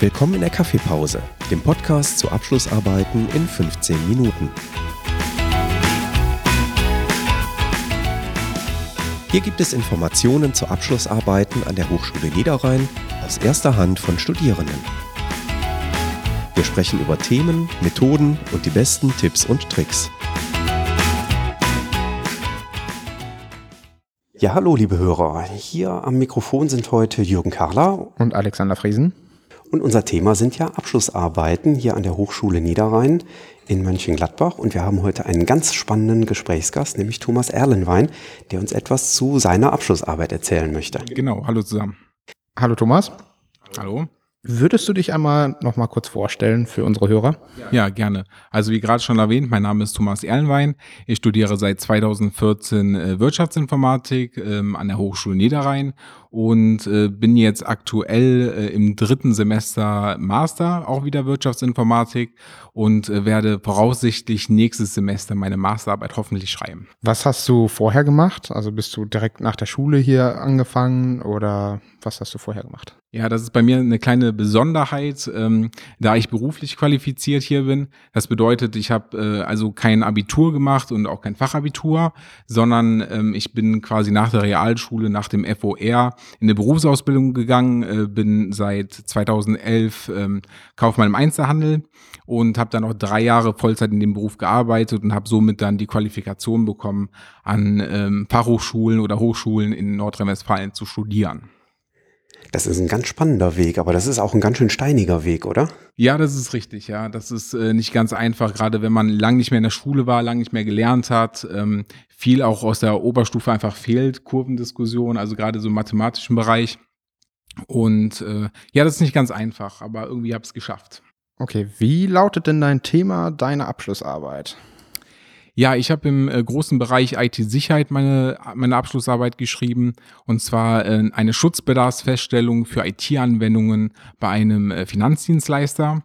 Willkommen in der Kaffeepause, dem Podcast zu Abschlussarbeiten in 15 Minuten. Hier gibt es Informationen zu Abschlussarbeiten an der Hochschule Niederrhein aus erster Hand von Studierenden. Wir sprechen über Themen, Methoden und die besten Tipps und Tricks. Ja, hallo liebe Hörer. Hier am Mikrofon sind heute Jürgen Karler und Alexander Friesen. Und unser Thema sind ja Abschlussarbeiten hier an der Hochschule Niederrhein in Mönchengladbach. Und wir haben heute einen ganz spannenden Gesprächsgast, nämlich Thomas Erlenwein, der uns etwas zu seiner Abschlussarbeit erzählen möchte. Genau, hallo zusammen. Hallo Thomas. Hallo. Würdest du dich einmal noch mal kurz vorstellen für unsere Hörer? Ja, gerne. Also wie gerade schon erwähnt, mein Name ist Thomas Erlenwein. Ich studiere seit 2014 äh, Wirtschaftsinformatik ähm, an der Hochschule Niederrhein und äh, bin jetzt aktuell äh, im dritten Semester Master, auch wieder Wirtschaftsinformatik und werde voraussichtlich nächstes Semester meine Masterarbeit hoffentlich schreiben. Was hast du vorher gemacht? Also bist du direkt nach der Schule hier angefangen oder was hast du vorher gemacht? Ja, das ist bei mir eine kleine Besonderheit, ähm, da ich beruflich qualifiziert hier bin. Das bedeutet, ich habe äh, also kein Abitur gemacht und auch kein Fachabitur, sondern ähm, ich bin quasi nach der Realschule, nach dem FOR in eine Berufsausbildung gegangen, äh, bin seit 2011 ähm, Kaufmann im Einzelhandel und habe dann noch drei Jahre Vollzeit in dem Beruf gearbeitet und habe somit dann die Qualifikation bekommen, an ähm, Fachhochschulen oder Hochschulen in Nordrhein-Westfalen zu studieren. Das ist ein ganz spannender Weg, aber das ist auch ein ganz schön steiniger Weg, oder? Ja, das ist richtig, ja. Das ist äh, nicht ganz einfach, gerade wenn man lang nicht mehr in der Schule war, lang nicht mehr gelernt hat, ähm, viel auch aus der Oberstufe einfach fehlt, Kurvendiskussion, also gerade so im mathematischen Bereich. Und äh, ja, das ist nicht ganz einfach, aber irgendwie habe ich es geschafft. Okay, wie lautet denn dein Thema deiner Abschlussarbeit? Ja, ich habe im äh, großen Bereich IT-Sicherheit meine, meine Abschlussarbeit geschrieben und zwar äh, eine Schutzbedarfsfeststellung für IT-Anwendungen bei einem äh, Finanzdienstleister.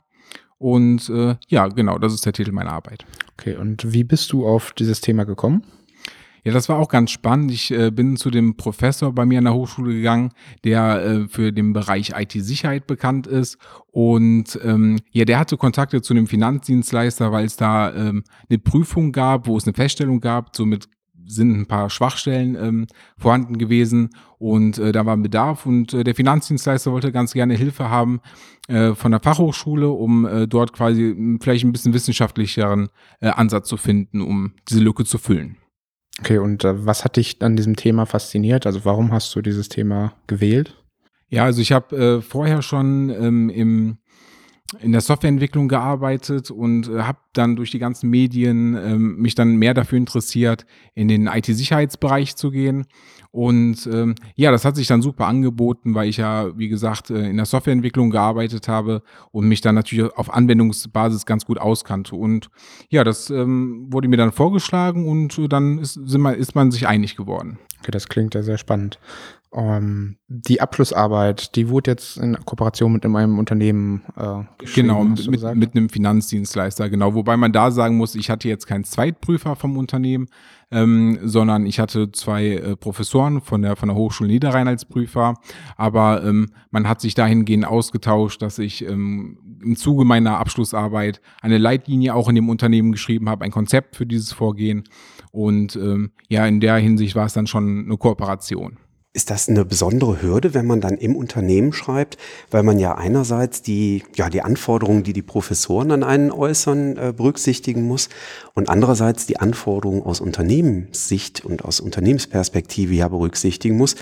Und äh, ja, genau, das ist der Titel meiner Arbeit. Okay, und wie bist du auf dieses Thema gekommen? Ja, das war auch ganz spannend. Ich äh, bin zu dem Professor bei mir an der Hochschule gegangen, der äh, für den Bereich IT-Sicherheit bekannt ist. Und ähm, ja, der hatte Kontakte zu dem Finanzdienstleister, weil es da ähm, eine Prüfung gab, wo es eine Feststellung gab. Somit sind ein paar Schwachstellen ähm, vorhanden gewesen und äh, da war ein Bedarf und äh, der Finanzdienstleister wollte ganz gerne Hilfe haben äh, von der Fachhochschule, um äh, dort quasi vielleicht ein bisschen wissenschaftlicheren äh, Ansatz zu finden, um diese Lücke zu füllen. Okay, und äh, was hat dich an diesem Thema fasziniert? Also warum hast du dieses Thema gewählt? Ja, also ich habe äh, vorher schon ähm, im in der Softwareentwicklung gearbeitet und äh, habe dann durch die ganzen Medien ähm, mich dann mehr dafür interessiert, in den IT-Sicherheitsbereich zu gehen. Und ähm, ja, das hat sich dann super angeboten, weil ich ja, wie gesagt, äh, in der Softwareentwicklung gearbeitet habe und mich dann natürlich auf Anwendungsbasis ganz gut auskannte. Und ja, das ähm, wurde mir dann vorgeschlagen und äh, dann ist, sind ist man sich einig geworden. Okay, das klingt ja sehr spannend. Um, ähm, die Abschlussarbeit, die wurde jetzt in Kooperation mit einem Unternehmen äh, Genau, mit, mit einem Finanzdienstleister, genau. Wobei man da sagen muss, ich hatte jetzt keinen Zweitprüfer vom Unternehmen, ähm, sondern ich hatte zwei äh, Professoren von der, von der Hochschule Niederrhein als Prüfer. Aber ähm, man hat sich dahingehend ausgetauscht, dass ich ähm, im Zuge meiner Abschlussarbeit eine Leitlinie auch in dem Unternehmen geschrieben habe, ein Konzept für dieses Vorgehen. Und ähm, ja, in der Hinsicht war es dann schon eine Kooperation. Ist das eine besondere Hürde, wenn man dann im Unternehmen schreibt, weil man ja einerseits die, ja, die Anforderungen, die die Professoren an einen äußern, äh, berücksichtigen muss und andererseits die Anforderungen aus Unternehmenssicht und aus Unternehmensperspektive ja berücksichtigen muss?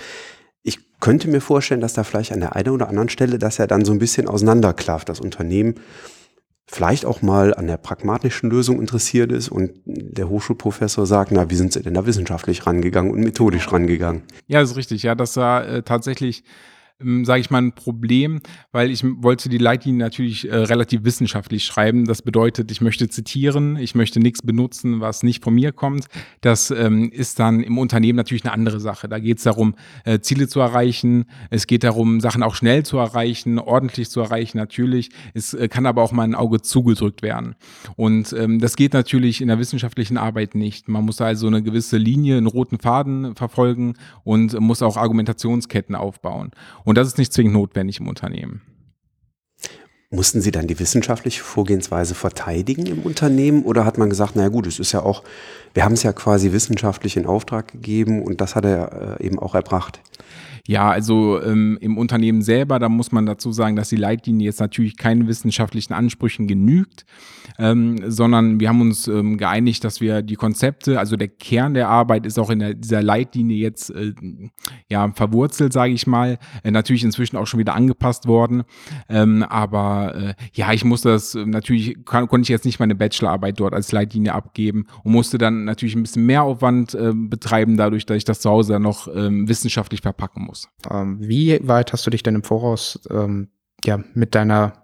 Ich könnte mir vorstellen, dass da vielleicht an der einen oder anderen Stelle das ja dann so ein bisschen auseinanderklafft, das Unternehmen vielleicht auch mal an der pragmatischen Lösung interessiert ist und der Hochschulprofessor sagt, na, wie sind Sie denn da wissenschaftlich rangegangen und methodisch rangegangen? Ja, das ist richtig. Ja, das war äh, tatsächlich sage ich mal, ein Problem, weil ich wollte die Leitlinie natürlich äh, relativ wissenschaftlich schreiben. Das bedeutet, ich möchte zitieren, ich möchte nichts benutzen, was nicht von mir kommt. Das ähm, ist dann im Unternehmen natürlich eine andere Sache. Da geht es darum, äh, Ziele zu erreichen. Es geht darum, Sachen auch schnell zu erreichen, ordentlich zu erreichen, natürlich. Es äh, kann aber auch mal ein Auge zugedrückt werden. Und ähm, das geht natürlich in der wissenschaftlichen Arbeit nicht. Man muss also eine gewisse Linie, einen roten Faden verfolgen und muss auch Argumentationsketten aufbauen. Und das ist nicht zwingend notwendig im Unternehmen. Mussten Sie dann die wissenschaftliche Vorgehensweise verteidigen im Unternehmen oder hat man gesagt, naja gut, es ist ja auch, wir haben es ja quasi wissenschaftlich in Auftrag gegeben und das hat er äh, eben auch erbracht? Ja, also ähm, im Unternehmen selber, da muss man dazu sagen, dass die Leitlinie jetzt natürlich keinen wissenschaftlichen Ansprüchen genügt, ähm, sondern wir haben uns ähm, geeinigt, dass wir die Konzepte, also der Kern der Arbeit ist auch in der, dieser Leitlinie jetzt äh, ja verwurzelt, sage ich mal, äh, natürlich inzwischen auch schon wieder angepasst worden, ähm, aber äh, ja, ich musste das äh, natürlich kann, konnte ich jetzt nicht meine Bachelorarbeit dort als Leitlinie abgeben und musste dann natürlich ein bisschen mehr Aufwand äh, betreiben, dadurch, dass ich das zu Hause dann noch ähm, wissenschaftlich verpacken muss muss. Ähm, wie weit hast du dich denn im Voraus ähm, ja, mit deiner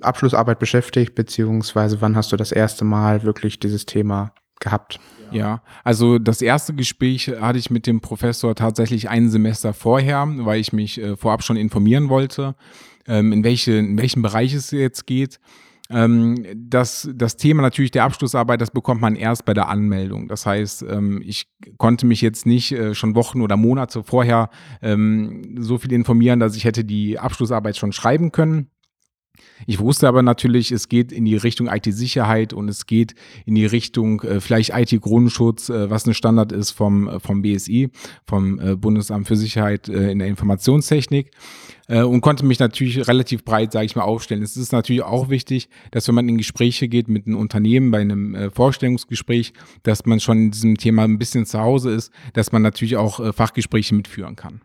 Abschlussarbeit beschäftigt, beziehungsweise wann hast du das erste Mal wirklich dieses Thema gehabt? Ja, also das erste Gespräch hatte ich mit dem Professor tatsächlich ein Semester vorher, weil ich mich äh, vorab schon informieren wollte, ähm, in, welche, in welchen Bereich es jetzt geht. Ähm, das, das Thema natürlich der Abschlussarbeit, das bekommt man erst bei der Anmeldung. Das heißt, ähm, ich konnte mich jetzt nicht äh, schon Wochen oder Monate vorher ähm, so viel informieren, dass ich hätte die Abschlussarbeit schon schreiben können. Ich wusste aber natürlich, es geht in die Richtung IT-Sicherheit und es geht in die Richtung äh, vielleicht IT-Grundschutz, äh, was ein Standard ist vom, äh, vom BSI, vom äh, Bundesamt für Sicherheit äh, in der Informationstechnik äh, und konnte mich natürlich relativ breit, sage ich mal, aufstellen. Es ist natürlich auch wichtig, dass wenn man in Gespräche geht mit einem Unternehmen, bei einem äh, Vorstellungsgespräch, dass man schon in diesem Thema ein bisschen zu Hause ist, dass man natürlich auch äh, Fachgespräche mitführen kann.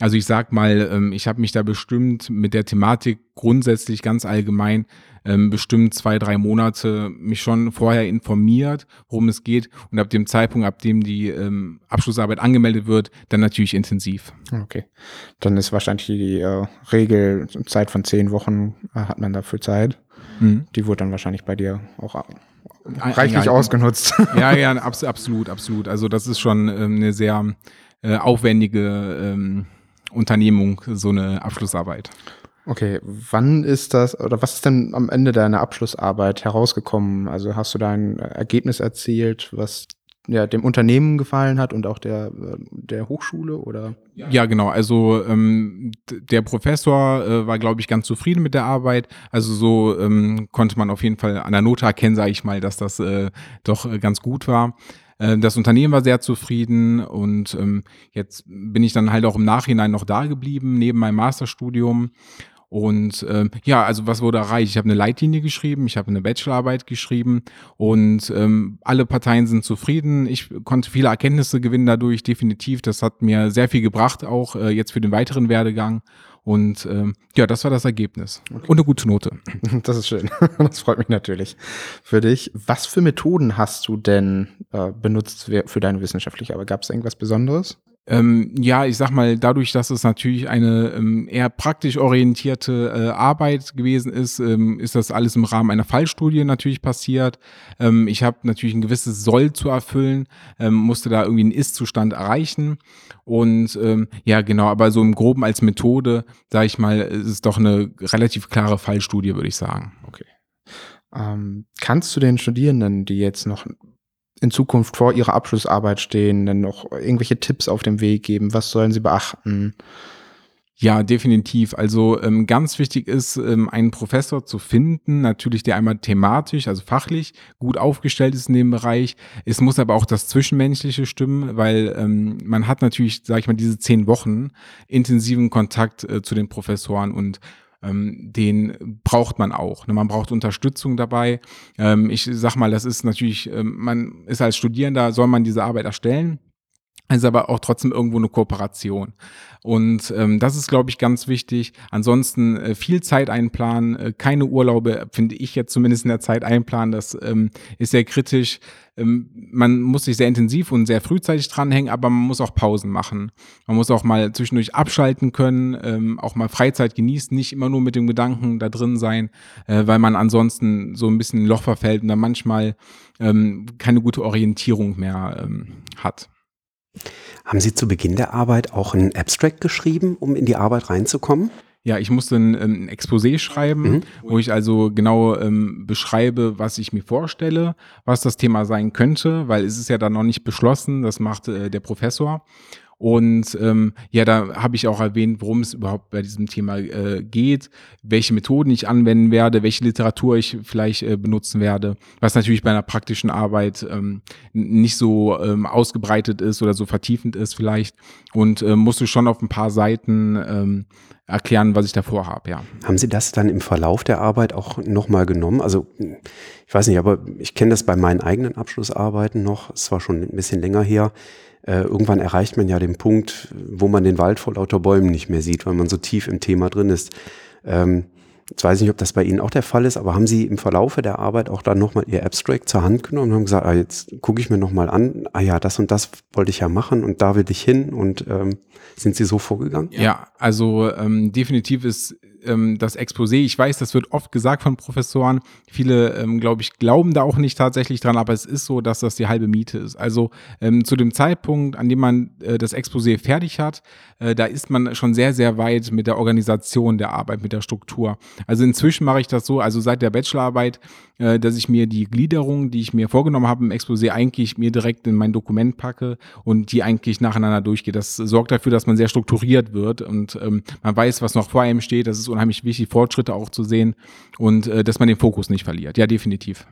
Also ich sag mal, ähm, ich habe mich da bestimmt mit der Thematik grundsätzlich ganz allgemein ähm, bestimmt zwei, drei Monate mich schon vorher informiert, worum es geht und ab dem Zeitpunkt, ab dem die ähm, Abschlussarbeit angemeldet wird, dann natürlich intensiv. Okay, dann ist wahrscheinlich die äh, Regel Zeit von zehn Wochen äh, hat man dafür Zeit. Mhm. Die wurde dann wahrscheinlich bei dir auch äh, reichlich ja, ausgenutzt. Ja, ja, absolut, absolut. Also das ist schon eine sehr äh, aufwendige Unternehmung so eine Abschlussarbeit. Okay, wann ist das oder was ist denn am Ende deiner Abschlussarbeit herausgekommen? Also hast du da ein Ergebnis erzielt, was ja, dem Unternehmen gefallen hat und auch der, der Hochschule oder? Ja, genau. Also ähm, der Professor äh, war, glaube ich, ganz zufrieden mit der Arbeit. Also so ähm, konnte man auf jeden Fall an der Note erkennen, sage ich mal, dass das äh, doch äh, ganz gut war. Äh, das Unternehmen war sehr zufrieden und ähm, jetzt bin ich dann halt auch im Nachhinein noch da geblieben, neben meinem Masterstudium. Und ähm, ja, also was wurde erreicht? Ich habe eine Leitlinie geschrieben, ich habe eine Bachelorarbeit geschrieben und ähm, alle Parteien sind zufrieden. Ich konnte viele Erkenntnisse gewinnen dadurch, definitiv. Das hat mir sehr viel gebracht, auch äh, jetzt für den weiteren Werdegang. Und ähm, ja, das war das Ergebnis. Okay. Und eine gute Note. Das ist schön. Das freut mich natürlich für dich. Was für Methoden hast du denn äh, benutzt für deine wissenschaftliche Arbeit? Gab es irgendwas Besonderes? Ähm, ja, ich sag mal, dadurch, dass es natürlich eine ähm, eher praktisch orientierte äh, Arbeit gewesen ist, ähm, ist das alles im Rahmen einer Fallstudie natürlich passiert. Ähm, ich habe natürlich ein gewisses Soll zu erfüllen, ähm, musste da irgendwie einen Ist-Zustand erreichen. Und ähm, ja, genau, aber so im Groben als Methode, sage ich mal, ist es doch eine relativ klare Fallstudie, würde ich sagen. Okay. kannst du den Studierenden, die jetzt noch in Zukunft vor ihrer Abschlussarbeit stehen, dann noch irgendwelche Tipps auf dem Weg geben? Was sollen sie beachten? Ja, definitiv. Also ähm, ganz wichtig ist, ähm, einen Professor zu finden, natürlich der einmal thematisch, also fachlich gut aufgestellt ist in dem Bereich. Es muss aber auch das Zwischenmenschliche stimmen, weil ähm, man hat natürlich, sage ich mal, diese zehn Wochen intensiven Kontakt äh, zu den Professoren und ähm, den braucht man auch. Ne? Man braucht Unterstützung dabei. Ähm, ich sag mal, das ist natürlich, ähm, man ist als Studierender, soll man diese Arbeit erstellen ist aber auch trotzdem irgendwo eine Kooperation. Und ähm, das ist, glaube ich, ganz wichtig. Ansonsten äh, viel Zeit einplanen, äh, keine Urlaube, finde ich jetzt zumindest in der Zeit einplanen. Das ähm, ist sehr kritisch. Ähm, man muss sich sehr intensiv und sehr frühzeitig dranhängen, aber man muss auch Pausen machen. Man muss auch mal zwischendurch abschalten können, ähm, auch mal Freizeit genießen, nicht immer nur mit dem Gedanken da drin sein, äh, weil man ansonsten so ein bisschen in ein Loch verfällt und dann manchmal ähm, keine gute Orientierung mehr ähm, hat. Haben Sie zu Beginn der Arbeit auch ein Abstract geschrieben, um in die Arbeit reinzukommen? Ja, ich musste ein, ähm, ein Exposé schreiben, mhm. wo ich also genau ähm, beschreibe, was ich mir vorstelle, was das Thema sein könnte, weil es ist ja dann noch nicht beschlossen, das macht äh, der Professor. Und ähm, ja, da habe ich auch erwähnt, worum es überhaupt bei diesem Thema äh, geht, welche Methoden ich anwenden werde, welche Literatur ich vielleicht äh, benutzen werde, was natürlich bei einer praktischen Arbeit ähm, nicht so ähm, ausgebreitet ist oder so vertiefend ist vielleicht. Und äh, musst du schon auf ein paar Seiten ähm, erklären, was ich davor habe, ja. Haben Sie das dann im Verlauf der Arbeit auch nochmal genommen? Also ich weiß nicht, aber ich kenne das bei meinen eigenen Abschlussarbeiten noch, es war schon ein bisschen länger her, äh, irgendwann erreicht man ja den Punkt, wo man den Wald vor lauter Bäumen nicht mehr sieht, weil man so tief im Thema drin ist. Ähm, Jetzt weiß ich nicht, ob das bei Ihnen auch der Fall ist, aber haben Sie im Verlaufe der Arbeit auch dann nochmal Ihr Abstract zur Hand genommen und haben gesagt, ah, jetzt gucke ich mir nochmal an, ah ja, das und das wollte ich ja machen und da will ich hin und ähm, sind Sie so vorgegangen? Ja, also ähm, definitiv ist ähm, das Exposé, ich weiß, das wird oft gesagt von Professoren, viele, ähm, glaube ich, glauben da auch nicht tatsächlich dran, aber es ist so, dass das die halbe Miete ist. Also ähm, zu dem Zeitpunkt, an dem man äh, das Exposé fertig hat, äh, da ist man schon sehr, sehr weit mit der Organisation der Arbeit, mit der Struktur. Also inzwischen mache ich das so, also seit der Bachelorarbeit, äh, dass ich mir die Gliederung, die ich mir vorgenommen habe im Exposé, eigentlich mir direkt in mein Dokument packe und die eigentlich nacheinander durchgehe. Das sorgt dafür, dass man sehr strukturiert wird und ähm, man weiß, was noch vor einem steht. Das ist unheimlich wichtig, Fortschritte auch zu sehen und äh, dass man den Fokus nicht verliert. Ja, definitiv.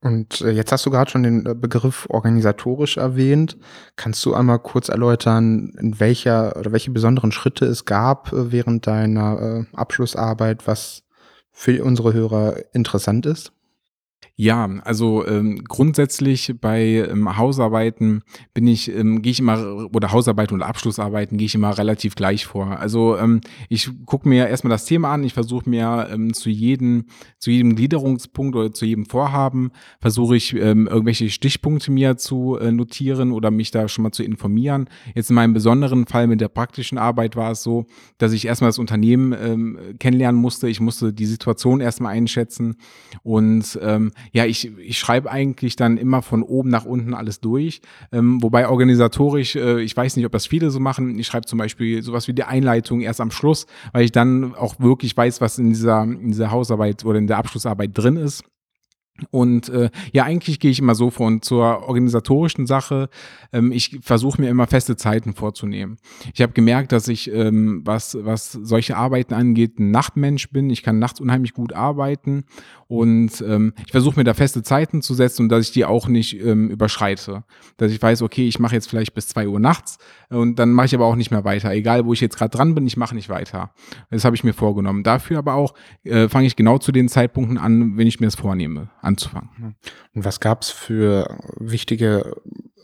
Und äh, jetzt hast du gerade schon den äh, Begriff organisatorisch erwähnt. Kannst du einmal kurz erläutern, in welcher oder welche besonderen Schritte es gab äh, während deiner Abschlussarbeit, was für unsere Hörer interessant ist? Ja, also ähm, grundsätzlich bei ähm, Hausarbeiten bin ich, ähm, gehe ich immer, oder Hausarbeiten oder Abschlussarbeiten gehe ich immer relativ gleich vor. Also ähm, ich gucke mir erstmal das Thema an, ich versuche mir ähm, zu jedem, zu jedem Gliederungspunkt oder zu jedem Vorhaben, versuche ich ähm, irgendwelche Stichpunkte mir zu äh, notieren oder mich da schon mal zu informieren. Jetzt in meinem besonderen Fall mit der praktischen Arbeit war es so, dass ich erstmal das Unternehmen ähm, kennenlernen musste. Ich musste die Situation erstmal einschätzen und ähm, ja, ich, ich schreibe eigentlich dann immer von oben nach unten alles durch. Ähm, wobei organisatorisch, äh, ich weiß nicht, ob das viele so machen. Ich schreibe zum Beispiel sowas wie die Einleitung erst am Schluss, weil ich dann auch wirklich weiß, was in dieser, in dieser Hausarbeit oder in der Abschlussarbeit drin ist. Und äh, ja, eigentlich gehe ich immer so vor und zur organisatorischen Sache. Ähm, ich versuche mir immer feste Zeiten vorzunehmen. Ich habe gemerkt, dass ich, ähm, was, was solche Arbeiten angeht, ein Nachtmensch bin. Ich kann nachts unheimlich gut arbeiten und ähm, ich versuche mir da feste Zeiten zu setzen und dass ich die auch nicht ähm, überschreite. Dass ich weiß, okay, ich mache jetzt vielleicht bis zwei Uhr nachts und dann mache ich aber auch nicht mehr weiter. Egal, wo ich jetzt gerade dran bin, ich mache nicht weiter. Das habe ich mir vorgenommen. Dafür aber auch äh, fange ich genau zu den Zeitpunkten an, wenn ich mir das vornehme, anzufangen. Und was gab es für wichtige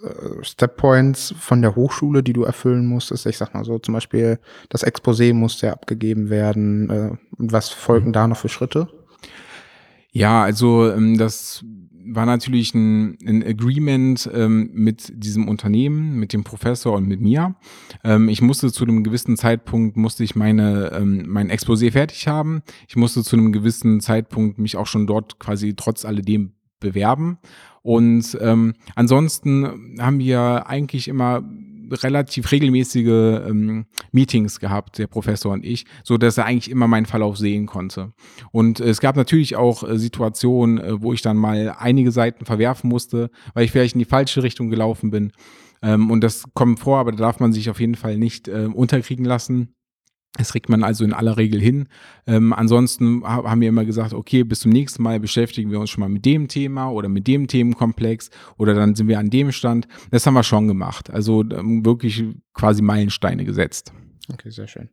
äh, Step Points von der Hochschule, die du erfüllen musstest? Ich sag mal so, zum Beispiel das Exposé musste ja abgegeben werden. Äh, und was folgen mhm. da noch für Schritte? Ja, also ähm, das war natürlich ein, ein Agreement ähm, mit diesem Unternehmen, mit dem Professor und mit mir. Ähm, ich musste zu einem gewissen Zeitpunkt, musste ich meine, ähm, mein Exposé fertig haben. Ich musste zu einem gewissen Zeitpunkt mich auch schon dort quasi trotz alledem bewerben. Und ähm, ansonsten haben wir eigentlich immer relativ regelmäßige ähm, Meetings gehabt, der Professor und ich, so dass er eigentlich immer meinen Verlauf sehen konnte. Und äh, es gab natürlich auch äh, Situationen, äh, wo ich dann mal einige Seiten verwerfen musste, weil ich vielleicht in die falsche Richtung gelaufen bin. Ähm, und das kommt vor, aber da darf man sich auf jeden Fall nicht äh, unterkriegen lassen. Das kriegt man also in aller Regel hin. Ähm, ansonsten haben wir immer gesagt, okay, bis zum nächsten Mal beschäftigen wir uns schon mal mit dem Thema oder mit dem Themenkomplex oder dann sind wir an dem Stand. Das haben wir schon gemacht. Also ähm, wirklich quasi Meilensteine gesetzt. Okay, sehr schön.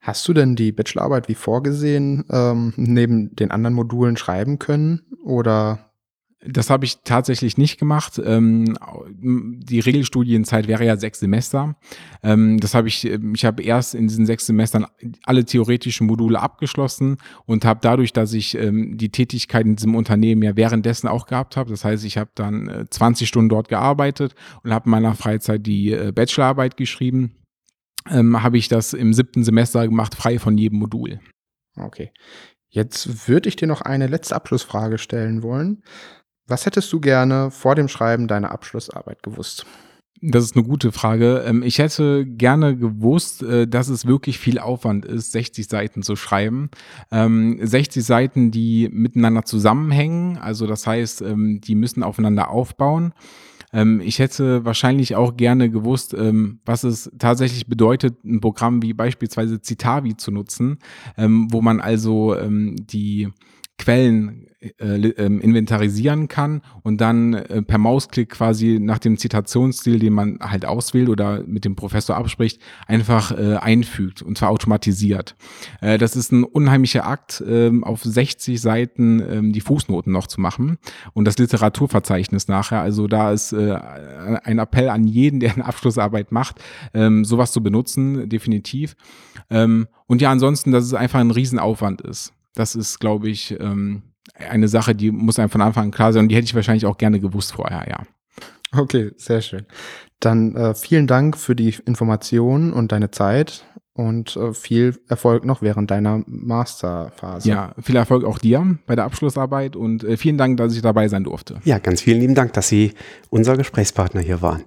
Hast du denn die Bachelorarbeit wie vorgesehen ähm, neben den anderen Modulen schreiben können oder das habe ich tatsächlich nicht gemacht. Ähm, die Regelstudienzeit wäre ja sechs Semester. Ähm, das habe ich, ich habe erst in diesen sechs Semestern alle theoretischen Module abgeschlossen und habe dadurch, dass ich ähm, die Tätigkeit in diesem Unternehmen ja währenddessen auch gehabt habe, das heißt, ich habe dann äh, 20 Stunden dort gearbeitet und habe in meiner Freizeit die äh, Bachelorarbeit geschrieben, ähm, habe ich das im siebten Semester gemacht, frei von jedem Modul. Okay. Jetzt würde ich dir noch eine letzte Abschlussfrage stellen wollen. Was hättest du gerne vor dem Schreiben deiner Abschlussarbeit gewusst? Das ist eine gute Frage. Ähm, ich hätte gerne gewusst, äh, dass es wirklich viel Aufwand ist, 60 Seiten zu schreiben. 60 ähm, Seiten, die miteinander zusammenhängen. Also das heißt, ähm, die müssen aufeinander aufbauen. Ich hätte wahrscheinlich auch gerne gewusst, was es tatsächlich bedeutet, ein Programm wie beispielsweise Citavi zu nutzen, wo man also die Quellen äh, ähm, inventarisieren kann und dann äh, per Mausklick quasi nach dem Zitationsstil, den man halt auswählt oder mit dem Professor abspricht, einfach äh, einfügt und zwar automatisiert. Äh, das ist ein unheimlicher Akt, ähm, auf 60 Seiten ähm, die Fußnoten noch zu machen und das Literaturverzeichnis nachher. Also da ist äh, ein Appell an jeden, der eine Abschlussarbeit macht, ähm, sowas zu benutzen, definitiv. Ähm, und ja, ansonsten, dass es einfach ein Riesenaufwand ist. Das ist, glaube ich, ähm, eine Sache, die muss einem von Anfang an klar sein und die hätte ich wahrscheinlich auch gerne gewusst vorher, ja. Okay, sehr schön. Dann äh, vielen Dank für die Informationen und deine Zeit und äh, viel Erfolg noch während deiner Masterphase. Ja, viel Erfolg auch dir bei der Abschlussarbeit und äh, vielen Dank, dass ich dabei sein durfte. Ja, ganz vielen lieben Dank, dass Sie unser Gesprächspartner hier waren.